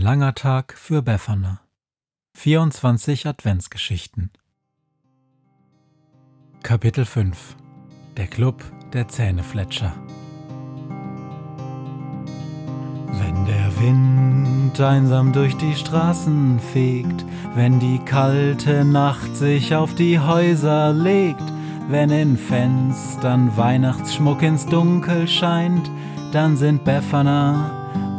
langer Tag für Befana. 24 Adventsgeschichten. Kapitel 5 Der Club der Zähnefletscher. Wenn der Wind einsam durch die Straßen fegt, wenn die kalte Nacht sich auf die Häuser legt, wenn in Fenstern Weihnachtsschmuck ins Dunkel scheint, dann sind Befana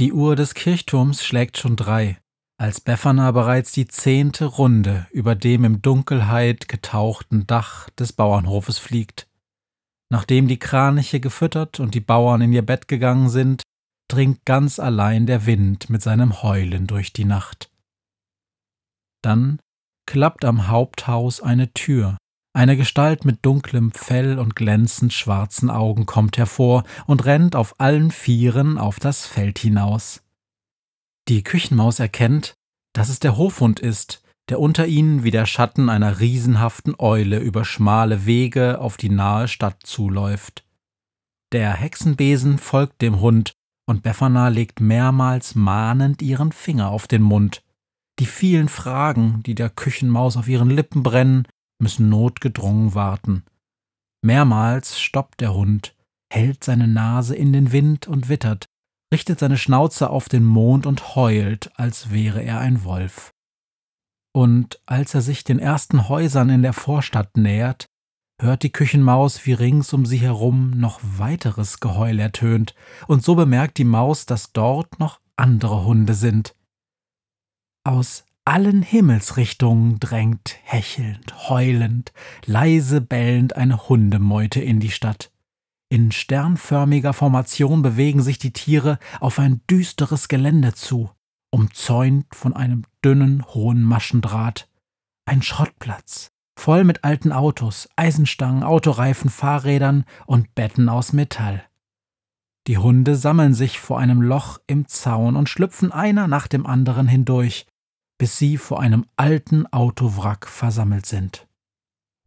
Die Uhr des Kirchturms schlägt schon drei, als Befana bereits die zehnte Runde über dem im Dunkelheit getauchten Dach des Bauernhofes fliegt. Nachdem die Kraniche gefüttert und die Bauern in ihr Bett gegangen sind, dringt ganz allein der Wind mit seinem Heulen durch die Nacht. Dann klappt am Haupthaus eine Tür, eine Gestalt mit dunklem Fell und glänzend schwarzen Augen kommt hervor und rennt auf allen Vieren auf das Feld hinaus. Die Küchenmaus erkennt, dass es der Hofhund ist, der unter ihnen wie der Schatten einer riesenhaften Eule über schmale Wege auf die nahe Stadt zuläuft. Der Hexenbesen folgt dem Hund, und Befana legt mehrmals mahnend ihren Finger auf den Mund. Die vielen Fragen, die der Küchenmaus auf ihren Lippen brennen, müssen notgedrungen warten. Mehrmals stoppt der Hund, hält seine Nase in den Wind und wittert, richtet seine Schnauze auf den Mond und heult, als wäre er ein Wolf. Und als er sich den ersten Häusern in der Vorstadt nähert, hört die Küchenmaus, wie rings um sie herum noch weiteres Geheul ertönt, und so bemerkt die Maus, dass dort noch andere Hunde sind. Aus allen Himmelsrichtungen drängt hechelnd, heulend, leise bellend eine Hundemeute in die Stadt. In sternförmiger Formation bewegen sich die Tiere auf ein düsteres Gelände zu, umzäunt von einem dünnen, hohen Maschendraht. Ein Schrottplatz, voll mit alten Autos, Eisenstangen, Autoreifen, Fahrrädern und Betten aus Metall. Die Hunde sammeln sich vor einem Loch im Zaun und schlüpfen einer nach dem anderen hindurch, bis sie vor einem alten Autowrack versammelt sind.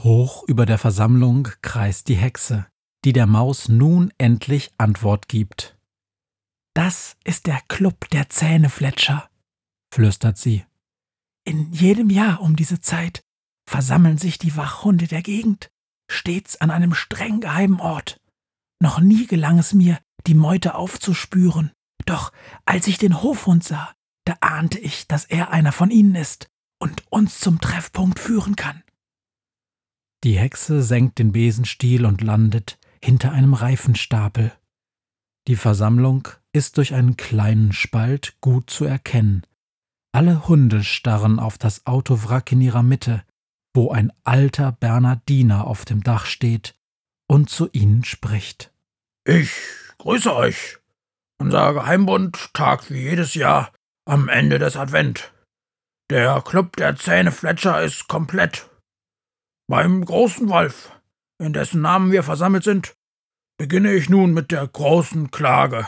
Hoch über der Versammlung kreist die Hexe, die der Maus nun endlich Antwort gibt. Das ist der Club der Zähnefletscher, flüstert sie. In jedem Jahr um diese Zeit versammeln sich die Wachhunde der Gegend, stets an einem streng geheimen Ort. Noch nie gelang es mir, die Meute aufzuspüren, doch als ich den Hofhund sah, da ahnte ich, dass er einer von ihnen ist und uns zum Treffpunkt führen kann. Die Hexe senkt den Besenstiel und landet hinter einem Reifenstapel. Die Versammlung ist durch einen kleinen Spalt gut zu erkennen. Alle Hunde starren auf das Autowrack in ihrer Mitte, wo ein alter Bernardiner auf dem Dach steht und zu ihnen spricht. Ich grüße euch. Unser Geheimbund tagt wie jedes Jahr am Ende des Advent. Der Club der Zähnefletscher ist komplett. Beim großen Wolf, in dessen Namen wir versammelt sind, beginne ich nun mit der großen Klage.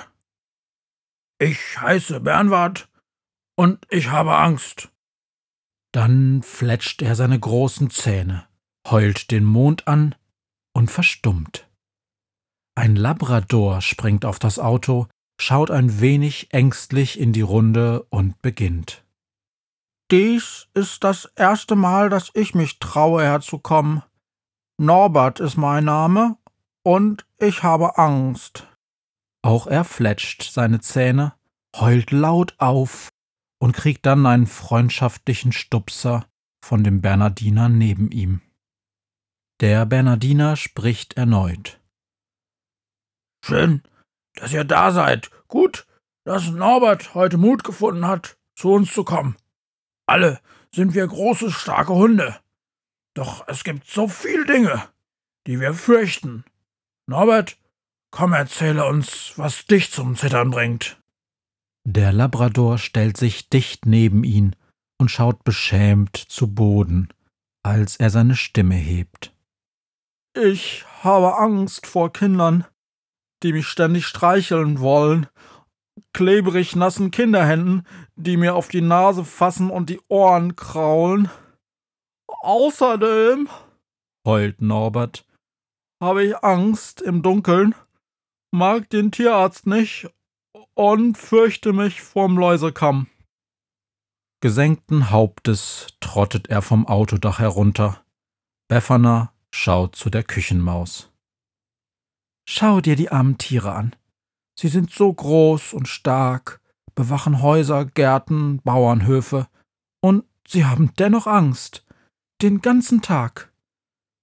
Ich heiße Bernward und ich habe Angst. Dann fletscht er seine großen Zähne, heult den Mond an und verstummt. Ein Labrador springt auf das Auto, schaut ein wenig ängstlich in die Runde und beginnt. Dies ist das erste Mal, dass ich mich traue, herzukommen. Norbert ist mein Name und ich habe Angst. Auch er fletscht seine Zähne, heult laut auf und kriegt dann einen freundschaftlichen Stupser von dem Bernardiner neben ihm. Der Bernardiner spricht erneut. Schön, dass ihr da seid. Gut, dass Norbert heute Mut gefunden hat, zu uns zu kommen. Alle sind wir große, starke Hunde. Doch es gibt so viele Dinge, die wir fürchten. Norbert, komm, erzähle uns, was dich zum Zittern bringt. Der Labrador stellt sich dicht neben ihn und schaut beschämt zu Boden, als er seine Stimme hebt. Ich habe Angst vor Kindern, die mich ständig streicheln wollen, klebrig nassen Kinderhänden, die mir auf die Nase fassen und die Ohren kraulen. Außerdem, heult Norbert, habe ich Angst im Dunkeln, mag den Tierarzt nicht und fürchte mich vorm Läusekamm. Gesenkten Hauptes trottet er vom Autodach herunter. Befana schaut zu der Küchenmaus. Schau dir die armen Tiere an. Sie sind so groß und stark, bewachen Häuser, Gärten, Bauernhöfe, und sie haben dennoch Angst, den ganzen Tag.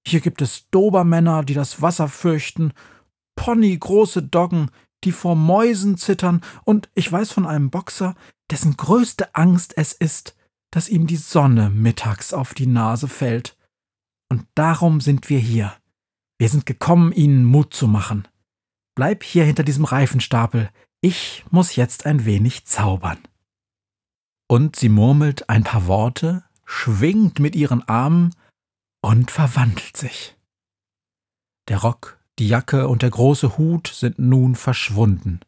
Hier gibt es Dobermänner, die das Wasser fürchten, ponygroße Doggen, die vor Mäusen zittern, und ich weiß von einem Boxer, dessen größte Angst es ist, dass ihm die Sonne mittags auf die Nase fällt. Und darum sind wir hier. Wir sind gekommen, Ihnen Mut zu machen. Bleib hier hinter diesem Reifenstapel. Ich muss jetzt ein wenig zaubern. Und sie murmelt ein paar Worte, schwingt mit ihren Armen und verwandelt sich. Der Rock, die Jacke und der große Hut sind nun verschwunden.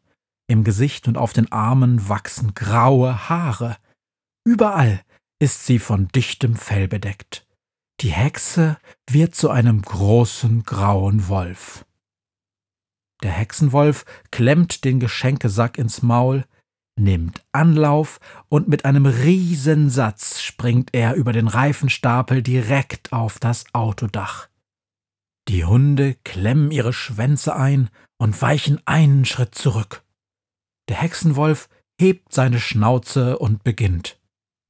Im Gesicht und auf den Armen wachsen graue Haare. Überall ist sie von dichtem Fell bedeckt. Die Hexe wird zu einem großen grauen Wolf. Der Hexenwolf klemmt den Geschenkesack ins Maul, nimmt Anlauf und mit einem Riesensatz springt er über den Reifenstapel direkt auf das Autodach. Die Hunde klemmen ihre Schwänze ein und weichen einen Schritt zurück. Der Hexenwolf hebt seine Schnauze und beginnt.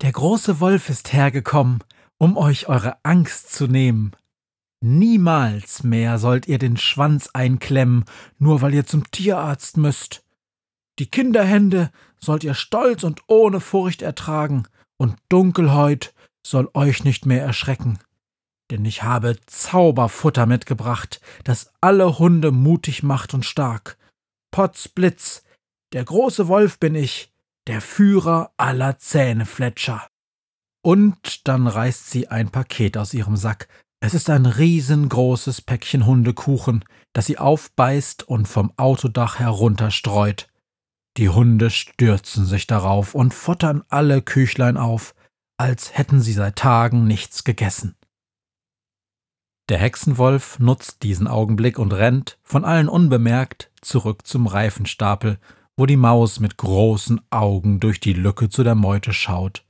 Der große Wolf ist hergekommen, um euch eure Angst zu nehmen. Niemals mehr sollt ihr den Schwanz einklemmen, nur weil ihr zum Tierarzt müsst. Die Kinderhände sollt ihr stolz und ohne Furcht ertragen, und Dunkelheit soll euch nicht mehr erschrecken. Denn ich habe Zauberfutter mitgebracht, das alle Hunde mutig macht und stark. Potzblitz, der große Wolf bin ich, der Führer aller Zähnefletscher. Und dann reißt sie ein Paket aus ihrem Sack. Es ist ein riesengroßes Päckchen Hundekuchen, das sie aufbeißt und vom Autodach herunterstreut. Die Hunde stürzen sich darauf und futtern alle Küchlein auf, als hätten sie seit Tagen nichts gegessen. Der Hexenwolf nutzt diesen Augenblick und rennt, von allen unbemerkt, zurück zum Reifenstapel wo die Maus mit großen Augen durch die Lücke zu der Meute schaut.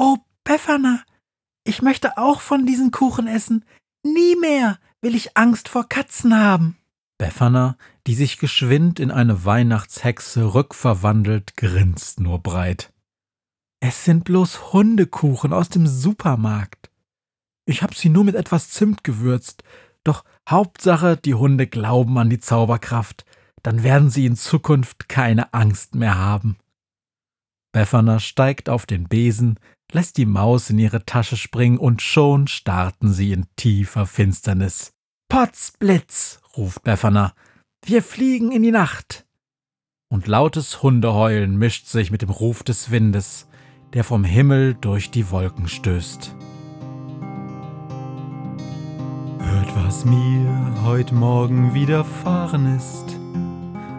Oh, Befana, ich möchte auch von diesen Kuchen essen. Nie mehr will ich Angst vor Katzen haben. Befana, die sich geschwind in eine Weihnachtshexe rückverwandelt, grinst nur breit. Es sind bloß Hundekuchen aus dem Supermarkt. Ich hab sie nur mit etwas Zimt gewürzt, doch Hauptsache, die Hunde glauben an die Zauberkraft dann werden sie in Zukunft keine Angst mehr haben. Befana steigt auf den Besen, lässt die Maus in ihre Tasche springen und schon starten sie in tiefer Finsternis. Potzblitz, ruft Befana, wir fliegen in die Nacht. Und lautes Hundeheulen mischt sich mit dem Ruf des Windes, der vom Himmel durch die Wolken stößt. Hört, was mir heut Morgen widerfahren ist.